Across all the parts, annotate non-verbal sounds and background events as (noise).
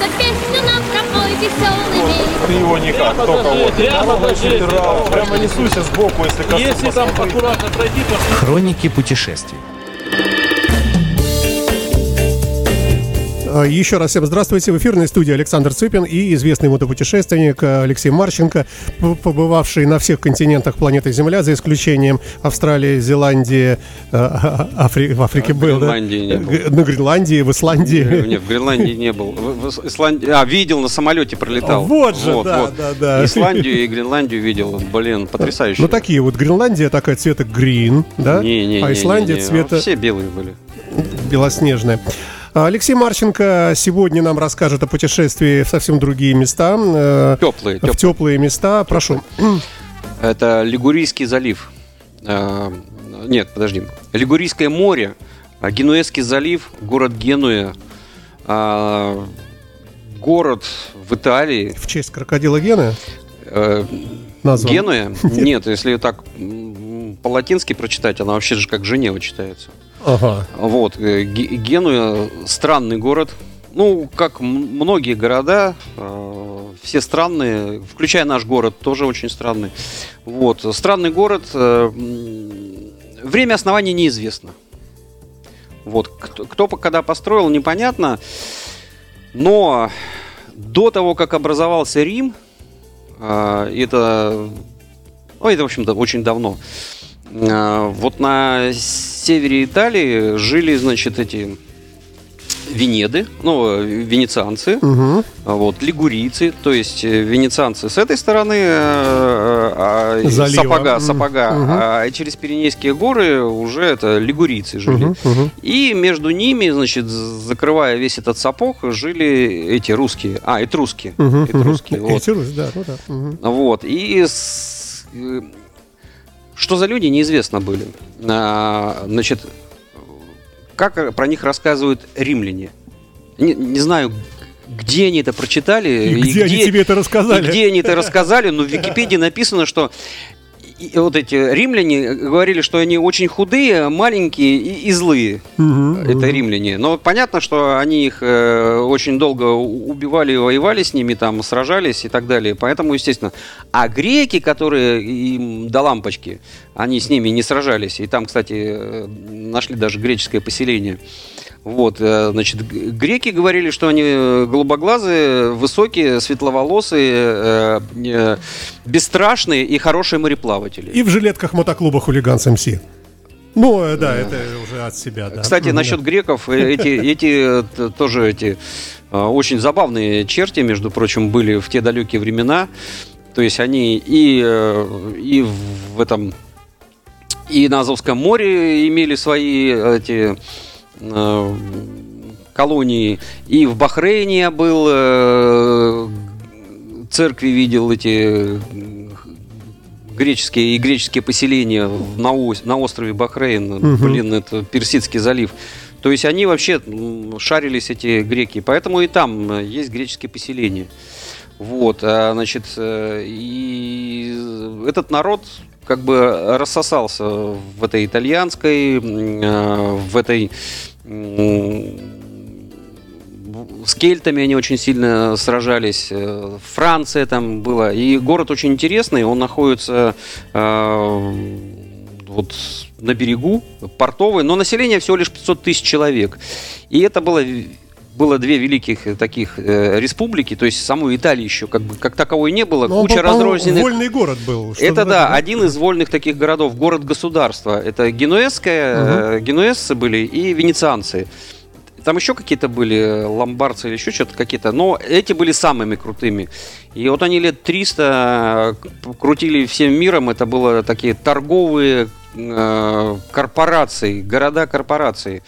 Да песню нам пропой веселыми. Ты его никак, только вот. Прямо. Прямо несуйся сбоку, если коснуться. Если там аккуратно пройти, то Хроники путешествий. Еще раз всем здравствуйте. В эфирной студии Александр Цыпин и известный мотопутешественник э, Алексей Марченко, побывавший на всех континентах планеты Земля, за исключением Австралии, Зеландии, э, Афри- в Африке А, был, да? Гренландии не был. На Гренландии, в Исландии. Нет, в Гренландии не был. В, в Исландии... А, видел, на самолете пролетал. Вот же, да, да, да. Исландию и Гренландию видел. Блин, потрясающе. Ну, такие вот. Гренландия такая цвета грин, да? Не, не, а не, Исландия не, не. цвета Все белые были. белоснежная. А Алексей Марченко сегодня нам расскажет о путешествии в совсем другие места. э, Теплые, В теплые места. Прошу. Это Лигурийский залив. А, Нет, подожди. Лигурийское море, а, Генуэзский залив, город Генуя, город в Италии, В честь крокодила Гены э, назван. Генуя. (laughs) Нет, если так по-латински прочитать, она вообще же как Женева читается. Ага. Вот, э, Ге- Генуя странный город. Ну, как многие города, э, все странные, включая наш город, тоже очень странный. Вот, странный город. э, время основания неизвестно. Вот, кто, кто когда построил, непонятно. Но до того, как образовался Рим, э, это, ну, это, в общем-то, очень давно. Э, Вот на севере Италии жили, значит, эти Венеды, ну, э, венецианцы, Угу. а вот, лигурийцы, то есть э, венецианцы с этой стороны э, а, Залива. сапога, сапога, Мгм. а через Пиренейские горы уже это лигурийцы жили. Угу. Угу. И между ними, значит, закрывая весь этот сапог, жили эти русские, а, этрусские, этрусские, вот. да, ну да. Мгм. Вот. И с- э, что за люди, неизвестно были. А, Значит, как про них рассказывают римляне. Не, не знаю, где они это прочитали. И где они тебе это и рассказали? где они это рассказали, но в Википедии написано, что и- вот эти римляне говорили, что они очень худые, маленькие и, и злые. Мгм, Это мгм. римляне. Но понятно, что они их э, очень долго убивали, воевали с ними, там сражались и так далее. Поэтому, естественно. А греки, которые им до лампочки, они с ними не сражались. И там, кстати, э, нашли даже греческое поселение. Вот, э, значит, греки говорили, что они э, голубоглазые, высокие, светловолосые, э, э, бесстрашные и хорошие мореплаватели. И в жилетках мотоклуба «Хулиганс МС». Ну, э, да, это уже от себя, да. Кстати, насчет греков, эти, (laughs) эти тоже эти очень забавные черти, между прочим, были в те далекие времена. То есть они и, и в этом и на Азовском море имели свои эти колонии, и в Бахрейне я был, э, церкви видел эти э, греческие и греческие поселения на, на острове Бахрейн, Мгм. блин, это Персидский залив. То есть они вообще шарились, эти греки, поэтому и там э, есть греческие поселения. Вот, а, значит, э, и этот народ как бы рассосался в этой итальянской, э, в этой с кельтами они очень сильно сражались. э, Франция там была. И город очень интересный. Он находится э, вот на берегу, портовый, но население всего лишь 500 тысяч человек. И это было было две великих э, таких э, республики, то есть самой Италии еще как бы как таковой не было, он куча разрозненных. Вольный город был. Это да, этом, один из вольных таких городов, город-государство. Это генуэзская, э, генуэзцы были и венецианцы. Там еще какие-то были э, ломбардцы или еще что-то какие-то, но эти были самыми крутыми. И вот они лет 300 к- крутили всем миром, это было такие торговые э, корпорации, города-корпорации.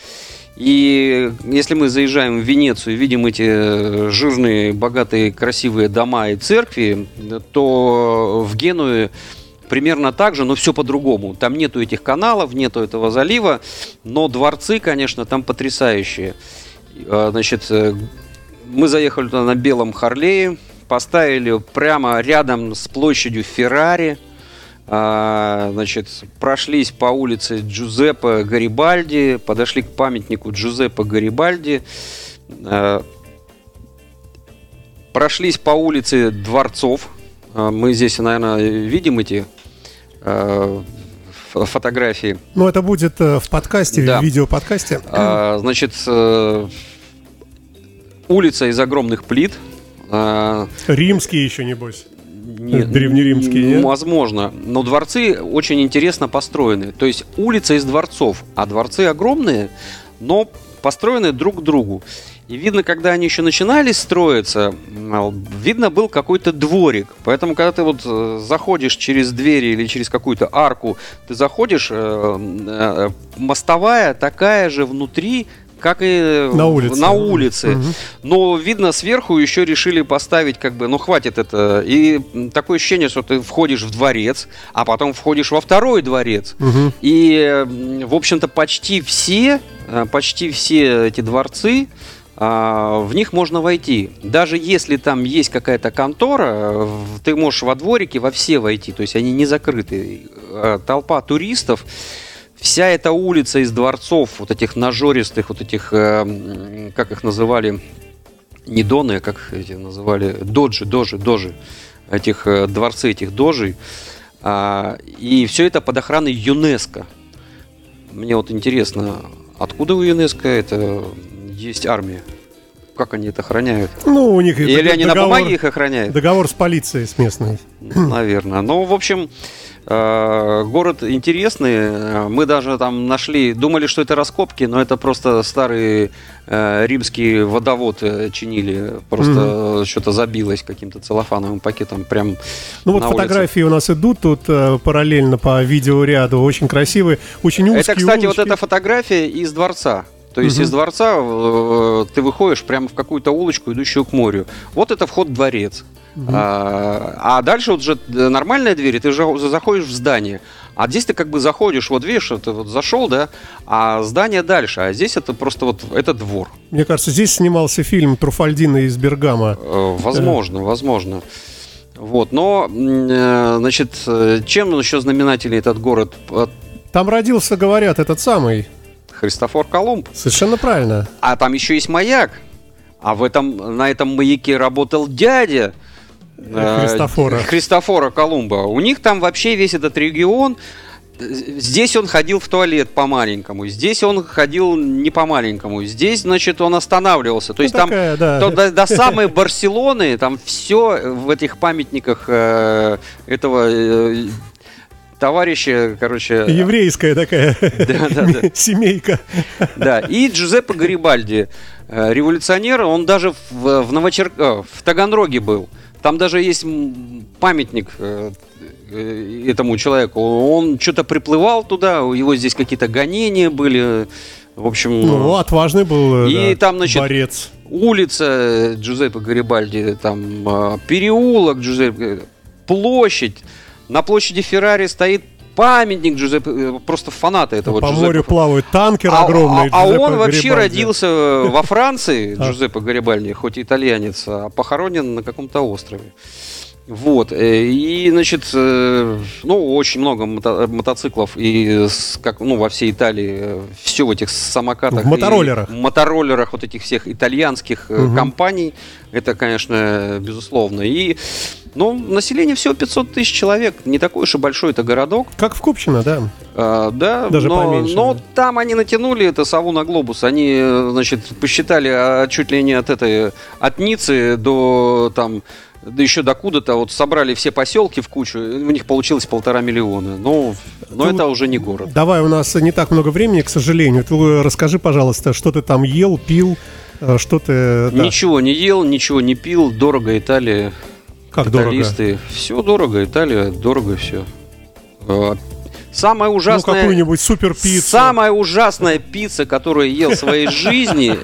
И если мы заезжаем в Венецию и видим эти э, жирные, богатые, красивые дома и церкви, то в Генуе примерно так же, но все по-другому. Там нету этих каналов, нету этого залива, но дворцы, конечно, там потрясающие. А, Значит, э, мы заехали туда на белом Харлее, поставили прямо рядом с площадью Феррари. А, Значит, прошлись по улице Джузеппе Гарибальди, подошли к памятнику Джузеппе Гарибальди. А, прошлись по улице Дворцов. Э, Мы здесь, наверное, видим эти фотографии. Ну, это будет э, в подкасте, Да. в видеоподкасте. А, Значит, э, улица из огромных плит. А, Римские еще, небось. Не- Древнеримские, нет? Возможно. Но дворцы очень интересно построены. То есть улица из дворцов, а дворцы огромные, но построены друг к другу. И видно, когда они еще начинали строиться, видно был какой-то дворик. Поэтому, когда ты вот э, заходишь через двери или через какую-то арку, ты заходишь, э, э, мостовая такая же внутри, как и На в- улице. на улице. Мгм. Но, видно, сверху еще решили поставить, как бы, ну, хватит это. И такое ощущение, что ты входишь в дворец, а потом входишь во второй дворец. Мгм. И, в общем-то, почти все, э, почти все эти дворцы, а, в них можно войти. Даже если там есть какая-то контора, э, ты можешь во дворике во все войти, то есть они не закрыты. Э, Толпа туристов, вся эта улица из дворцов, вот этих нажористых, вот этих, э, как их называли, не доны, а как эти называли, доджи, дожи, дожи, этих э, дворцы, этих дожей. А, и все это под охраной ЮНЕСКО. Мне вот интересно, откуда у ЮНЕСКО это есть армия? Как они это охраняют? Ну, у них Или дог- они на договор- бумаге их охраняют? Договор с полицией, с местной. Наверное. Ну, в общем, город интересный. Э, Мы даже там нашли, думали, что это раскопки, но это просто старый э, римский водовод э, чинили. Просто что-то забилось каким-то целлофановым пакетом прям Ну вот улице. фотографии у нас идут тут э, параллельно по видеоряду, очень красивые, очень узкие Это, кстати, вот улочки. эта фотография из дворца. То есть Мгм. из дворца э, ты выходишь прямо в какую-то улочку, идущую к морю. Вот это вход в дворец. А, а дальше вот же э, нормальная дверь, и ты же заходишь в здание. А здесь ты как бы заходишь, вот видишь, ты вот зашел, да, а здание дальше. А здесь это просто вот, это двор. Мне кажется, здесь снимался фильм Труфальдина из Бергама. Э, Возможно, возможно. Вот, но, э, значит, э, чем еще знаменательный этот город? Э, Там родился, говорят, этот самый. Христофор Колумб. Совершенно правильно. А там еще есть маяк. А в этом, на этом маяке работал дядя э, Христофора. Христофора Колумба. У них там вообще весь этот регион. э, Здесь он ходил в туалет по-маленькому, здесь он ходил не по-маленькому, здесь, значит, он останавливался. То есть Ну, там такая, да. то до, до самой (laughs) Барселоны, там все в этих памятниках э, этого э, товарища, короче, Еврейская такая (laughs) да, да, да. (laughs) семейка. Да, и Джузеппе Гарибальди, э, революционер, он даже в, в, Новочер- э, в Таганроге был. Там даже есть памятник э, э, этому человеку. Он что-то приплывал туда, у него здесь какие-то гонения были. В общем, Ну, отважный был э, И да, там, значит, борец. улица Джузеппе Гарибальди, там переулок Джузеппе, площадь. На площади Феррари стоит памятник Джузеппе, э, просто фанаты этого По Джузеппе морю плавает танкер а, огромный. а- а он вообще Гарибальди. родился во Франции. (laughs) Джузеппе Гарибальди, хоть и итальянец, а похоронен на каком-то острове. Вот, э, и, значит, э, ну, очень много мото- мотоциклов, и как, ну, во всей Италии, все в этих самокатах. В мотороллерах. и мотороллерах вот этих всех итальянских э, Мгм. компаний, это, конечно, безусловно. И, ну, население всего 500 тысяч человек, не такой уж и большой это городок. Как в Купчино, да. А, да, Даже но, поменьше, но да. там они натянули это сову на глобус. Они, э, значит, посчитали а, чуть ли не от этой, от Ниццы до там да еще до куда-то, вот собрали все поселки в кучу, у них получилось полтора миллиона. Ну, но Ну, это уже не город. Давай, у нас не так много времени, к сожалению. Ты э, расскажи, пожалуйста, что ты там ел, пил, э, что ты... да, Ничего не ел, ничего не пил, дорого Италия, как дорого. италисты. Все дорого, Италия, дорого все. Самое Ну, ужасное... какую-нибудь супер пиццу. Самая ужасная пицца, которую я ел в своей (laughs) жизни,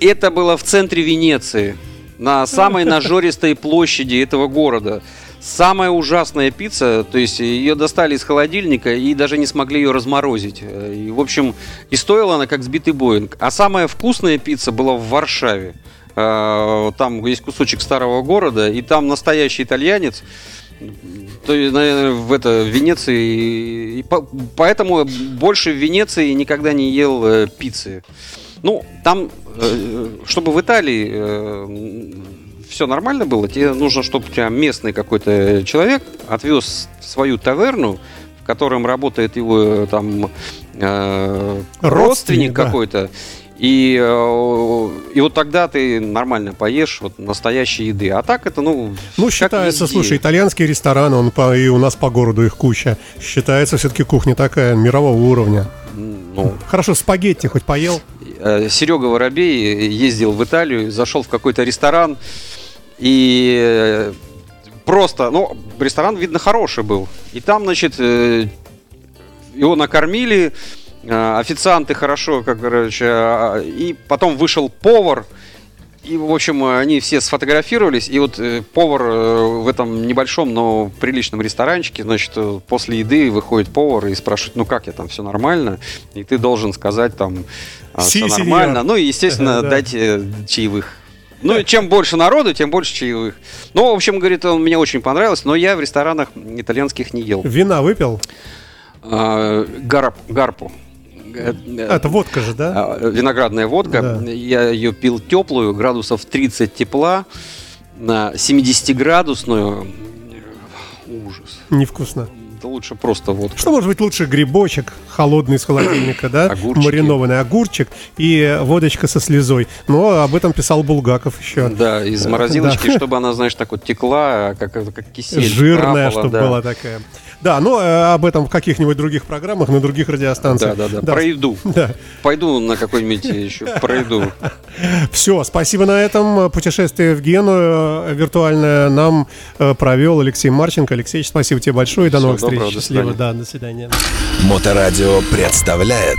это было в центре Венеции, на самой нажористой площади этого города. Самая ужасная пицца, то есть ее достали из холодильника и даже не смогли ее разморозить. И, в общем, и стоила она как сбитый Боинг. А самая вкусная пицца была в Варшаве. А, Там есть кусочек старого города, и там настоящий итальянец, то есть, наверное, в это в Венеции. И по- поэтому больше в Венеции никогда не ел э, пиццы. Ну, там, чтобы в Италии все нормально было, тебе нужно, чтобы у тебя местный какой-то человек отвез свою таверну, в котором работает его э, там э, Родственник, родственник да. какой-то. И, э, и вот тогда ты нормально поешь вот настоящей еды. А так это, ну... Ну, считается, везде. слушай, итальянские рестораны, он по, и у нас по городу их куча. Считается все-таки кухня такая мирового уровня. Ну, Хорошо, спагетти хоть поел? Серега Воробей ездил в Италию, зашел в какой-то ресторан и э, просто, ну, ресторан, видно, хороший был. И там, значит, э, его накормили, э, официанты хорошо, как короче, и потом вышел повар, и, в общем, они все сфотографировались, и вот э, повар э, в этом небольшом, но приличном ресторанчике, значит, э, после еды выходит повар и спрашивает, ну как я там, все нормально? И ты должен сказать там, Си, все сеньор. нормально. Ну и, естественно, Да. дать э, чаевых. Ну, и чем больше народу, тем больше чаевых. Ну, в общем, говорит, он мне очень понравилось, но я в ресторанах итальянских не ел. Вина выпил? А, гарп, гарпу. Э, Это водка же, да? а, Виноградная водка. Да. Я ее пил теплую, градусов 30 тепла, на 70-градусную. Ужас. Невкусно. Да лучше просто водка. Что может быть лучше грибочек, холодный из холодильника, да? Огурчики. Маринованный огурчик и водочка со слезой. Но об этом писал Булгаков еще. Да, из морозилочки, чтобы она, знаешь, так вот текла, как, как кисель. Жирная, капала, чтобы да. была такая. Да, но э, об этом в каких-нибудь других программах, на других радиостанциях. Да, да, да. Про еду. (laughs) Да. Пойду на какой-нибудь еще пройду. (laughs) Все, спасибо на этом. Путешествие в Гену э, виртуальное нам э, провел Алексей Марченко. Алексей, спасибо тебе большое. и До новых встреч. Счастливо, да, до свидания. Моторадио представляет